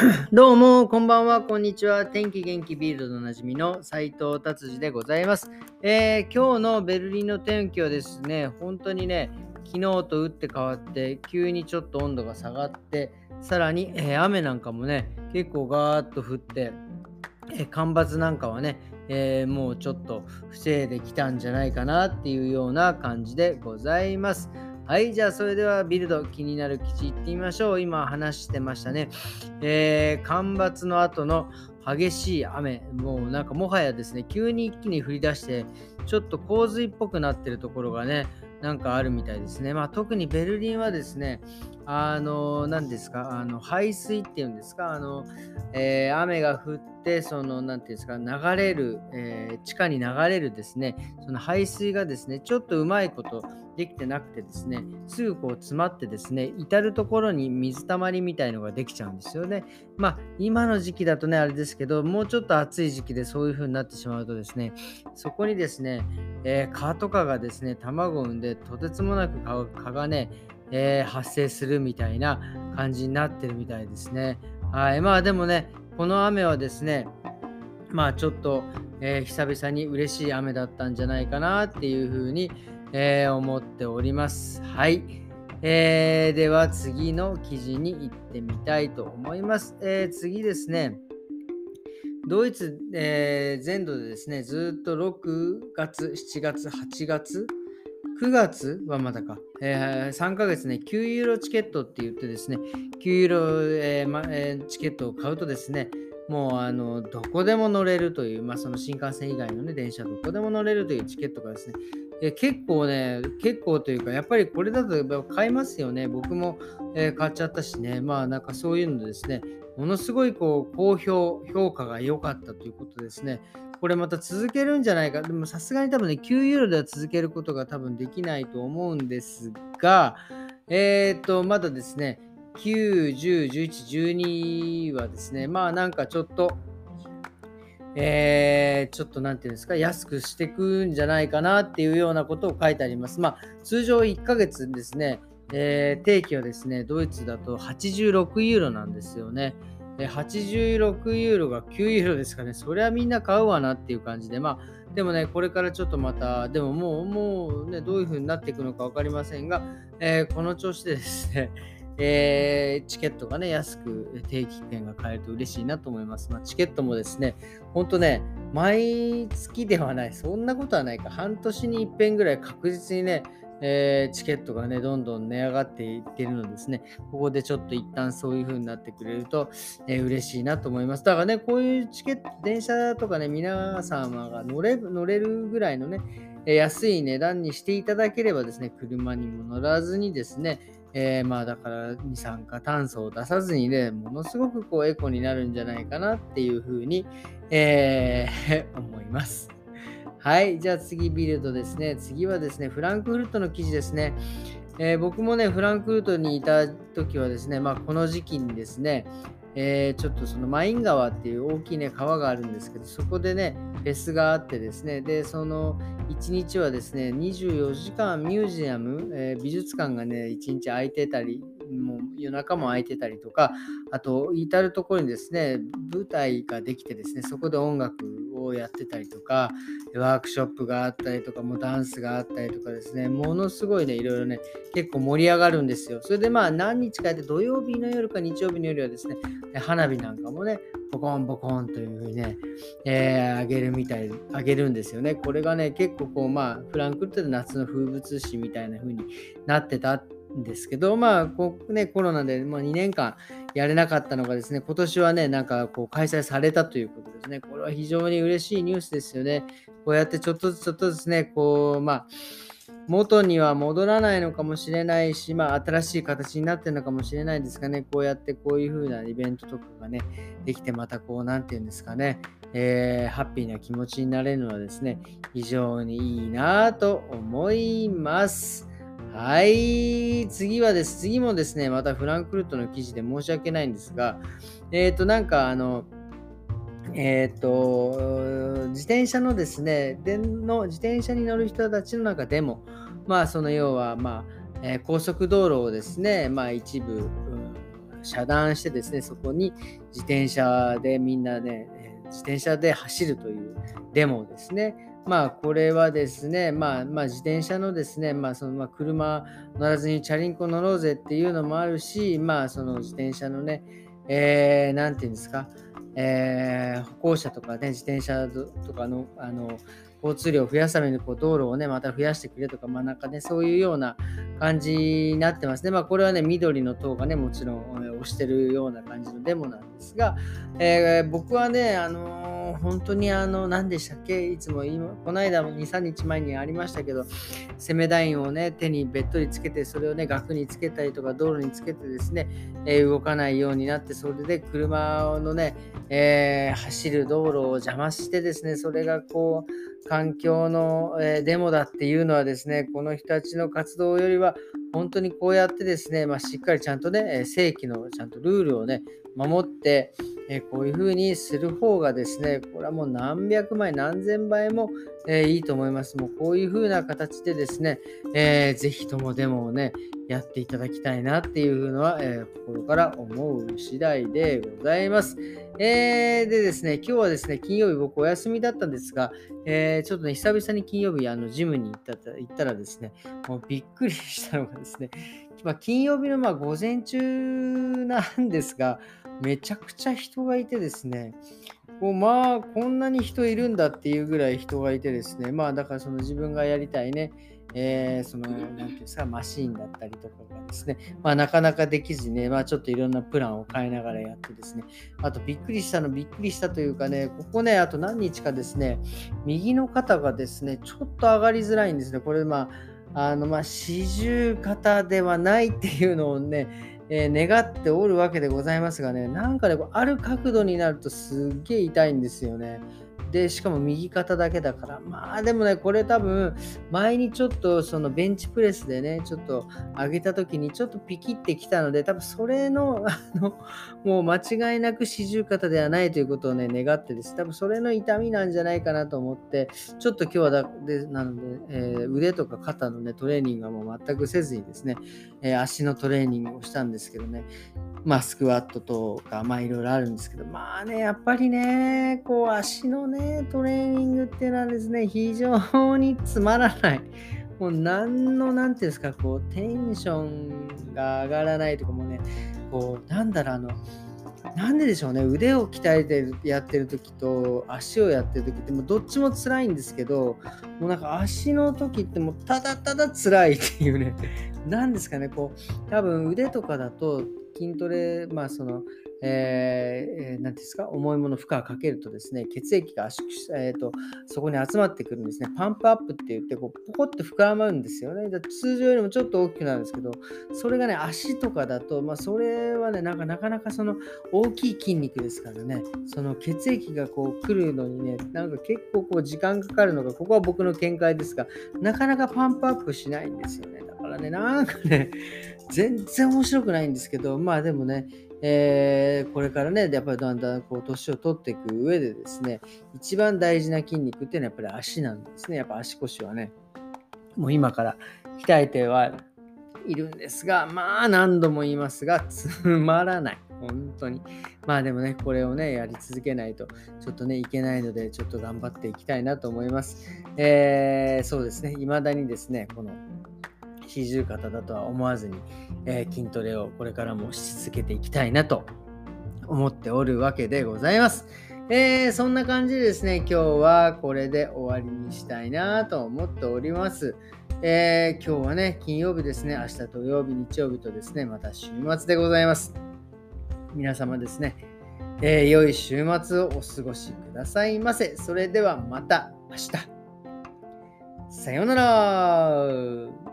どうも、こんばんは、こんにちは。天気元気ビールドのおなじみの斉藤達治でございます、えー、今日のベルリンの天気はですね、本当にね、昨日と打って変わって、急にちょっと温度が下がって、さらに、えー、雨なんかもね、結構ガーッと降って、えー、干ばつなんかはね、えもうちょっと防いできたんじゃないかなっていうような感じでございます。はい、じゃあそれではビルド気になる基地行ってみましょう。今話してましたね。えー、干ばつの後の激しい雨、もうなんかもはやですね、急に一気に降り出して、ちょっと洪水っぽくなってるところがね、なんかあるみたいですね。まあ、特にベルリンはですね、あの、何ですか、あの排水っていうんですか、あの、えー、雨が降って、その、何ていうんですか、流れる、えー、地下に流れるですね、その排水がですね、ちょっとうまいことできてなくてですね、すぐこう詰まってですね、至る所に水たまりみたいのができちゃうんですよね。まあ、今の時期だとね、あれですけど、もうちょっと暑い時期でそういう風になってしまうとですね、そこにですね、えー、蚊とかがですね、卵を産んで、とてつもなく蚊がね、えー、発生するみたいな感じになってるみたいですね。はい。まあでもね、この雨はですね、まあちょっと、えー、久々に嬉しい雨だったんじゃないかなっていうふうに、え、思っております。はい。えー、では次の記事に行ってみたいと思います。え、次ですね。ドイツ、えー、全土でですね、ずっと6月、7月、8月、9月はまだか、えー、3ヶ月ね、9ユーロチケットって言ってですね、9ユーロ、えーまえー、チケットを買うとですね、もうあのどこでも乗れるという、まあ、その新幹線以外の、ね、電車どこでも乗れるというチケットがですね、え結構ね、結構というか、やっぱりこれだと買いますよね。僕も、えー、買っちゃったしね、まあなんかそういうのですね、ものすごいこう好評、評価が良かったということですね。これまた続けるんじゃないか。でもさすがに多分ね、9ユーロでは続けることが多分できないと思うんですが、えっ、と、まだですね、9、10、11、12はですね、まあなんかちょっと、えー、ちょっとなんていうんですか、安くしていくんじゃないかなっていうようなことを書いてあります。まあ通常1ヶ月ですね、えー、定期はですね、ドイツだと86ユーロなんですよね。86ユーロが9ユーロですかね。そりゃみんな買うわなっていう感じで、まあ、でもね、これからちょっとまた、でももう、もうね、どういう風になっていくのか分かりませんが、えー、この調子でですね、えー、チケットがね、安く定期券が買えると嬉しいなと思います。まあ、チケットもですね、ほんとね、毎月ではない、そんなことはないか、半年に一遍ぐらい確実にね、えー、チケットがね、どんどん値上がっていってるのですね、ここでちょっと一旦そういう風になってくれると、えー、嬉しいなと思います。だからね、こういうチケット、電車とかね、皆様が乗れ乗れるぐらいのね、安い値段にしていただければですね、車にも乗らずにですね、えー、まあだから二酸化炭素を出さずにね、ものすごくこうエコになるんじゃないかなっていうふうに、えー、思います。はい。じゃあ次、ビルドですね。次はですね、フランクフルトの記事ですね。えー、僕もね、フランクフルトにいた時はですね、まあ、この時期にですね、えー、ちょっとそのマイン川っていう大きいね川があるんですけどそこでねフェスがあってですねでその1日はですね24時間ミュージアム、えー、美術館がね1日空いてたり夜中も空いてたりとかあと至る所にですね舞台ができてですねそこで音楽をやってたりとか、ワークショップがあったりとか、もうダンスがあったりとかですね、ものすごいね、いろいろね、結構盛り上がるんですよ。それでまあ何日かやって土曜日の夜か日曜日の夜はですね、花火なんかもね、ポコンポコンというふうにね、えー、あげるみたい、あげるんですよね。これがね、結構こう、まあ、フランクフルトで夏の風物詩みたいな風になってたんですけど、まあ、こうね、コロナで、まあ、2年間やれなかったのがですね、今年はね、なんかこう開催されたということですね。これは非常に嬉しいニュースですよね。こうやってちょっとずつちょっとずつね、こう、まあ、元には戻らないのかもしれないし、まあ、新しい形になってるのかもしれないですかね。こうやってこういう風なイベントとかがね、できてまたこう、なんていうんですかね、えー、ハッピーな気持ちになれるのはですね、非常にいいなと思います。はい。次はです。次もですね、またフランクフルトの記事で申し訳ないんですが、えっ、ー、と、なんかあの、えっ、ー、と、自転車のですね、での自転車に乗る人たちの中でも、まあ、その要は、まあ、えー、高速道路をですね、まあ、一部、うん、遮断してですね、そこに自転車でみんなね、自転車で走るというデモですね。まあ、これはですね、まあ、まあ、自転車のですね、まあ、そのまあ車乗らずにチャリンコ乗ろうぜっていうのもあるし、まあ、その自転車のね、えー、ていうんですか、えー、歩行者とかね、自転車とかの、あの、交通量を増やすためにこう道路をね、また増やしてくれとか、まあなんかね、そういうような感じになってますね。まあこれはね、緑の党がね、もちろん押してるような感じのデモなんですが、えー、僕はね、あのー本当にあの、何でしたっけ？いつも今、この間も2、3日前にありましたけど、攻めダインをね、手にべっとりつけて、それをね、額につけたりとか、道路につけてですね、え、動かないようになって、それで車のね、えー、走る道路を邪魔してですね、それがこう、環境の、え、デモだっていうのはですね、この人たちの活動よりは、本当にこうやってですね、まあ、しっかりちゃんとね、正規のちゃんとルールをね、守って、えこういうふうにする方がですね、これはもう何百倍、何千倍も、え、いいと思います。もうこういうふうな形でですね、えー、ぜひともデモをね、やっていただきたいなっていうのは、えー、心から思う次第でございます。えー、でですね、今日はですね、金曜日僕お休みだったんですが、えー、ちょっとね、久々に金曜日、あの、ジムに行った行ったらですね、もうびっくりしたのがですね、まあ、金曜日のまあ午前中なんですが、めちゃくちゃ人がいてですね、こうまあ、こんなに人いるんだっていうぐらい人がいてですね、まあ、だからその自分がやりたいね、えー、その、なんていうんですか、マシーンだったりとかがですね、まあ、なかなかできずにね、まあ、ちょっといろんなプランを変えながらやってですね、あとびっくりしたの、びっくりしたというかね、ここね、あと何日かですね、右の肩がですね、ちょっと上がりづらいんですね。これ、まあ、あの、まあ、四十肩ではないっていうのをね、えー、願っておるわけでございますがね、なんかね、ある角度になるとすっげえ痛いんですよね。で、しかも右肩だけだから、まあでもね、これ多分、前にちょっとそのベンチプレスでね、ちょっと上げた時にちょっとピキってきたので、多分それの、あの、もう間違いなく四十肩ではないということをね、願ってです。多分それの痛みなんじゃないかなと思って、ちょっと今日はだでなので、えー、腕とか肩のね、トレーニングはもう全くせずにですね、えー、足のトレーニングをしたんですけどね、まあ、スクワットとか、まあ、いろいろあるんですけど、まあね、やっぱりね、こう、足のね、トレーニングっていうのはですね、非常につまらない。もう、何の、なんていうんですか、こう、テンションが上がらないとかもね、こう、なんだろう、あの、なんででしょうね、腕を鍛えてやってる時と足をやってる時ってもうどっちも辛いんですけど、もうなんか足の時ってもうただただ辛いっていうね、なんですかね、こう、多分腕とかだと筋トレ、まあその、えー、なんですか、重いもの負荷をかけるとですね、血液が圧縮、えーと、そこに集まってくるんですね。パンプアップって言って、こうポコって膨らまるんですよね。通常よりもちょっと大きくなるんですけど、それがね、足とかだと、まあ、それはね、なんかなかなかその大きい筋肉ですからね、その血液がこう来るのにね、なんか結構こう時間かかるのが、ここは僕の見解ですが、なかなかパンプアップしないんですよね。からね、なんかね、全然面白くないんですけど、まあでもね、えー、これからね、やっぱりだんだんこう年を取っていく上でですね、一番大事な筋肉っていうのはやっぱり足なんですね。やっぱ足腰はね、もう今から鍛えてはいるんですが、まあ何度も言いますが、つまらない。本当に。まあでもね、これをね、やり続けないと、ちょっとね、いけないので、ちょっと頑張っていきたいなと思います。えー、そうですね、未だにですね、この四十肩だとは思わずに、えー、筋トレをこれからもし続けていきたいなと思っておるわけでございます。えー、そんな感じでですね、今日はこれで終わりにしたいなと思っております。えー、今日はね、金曜日ですね、明日土曜日、日曜日とですね、また週末でございます。皆様ですね、えー、良い週末をお過ごしくださいませ。それではまた明日。さようなら。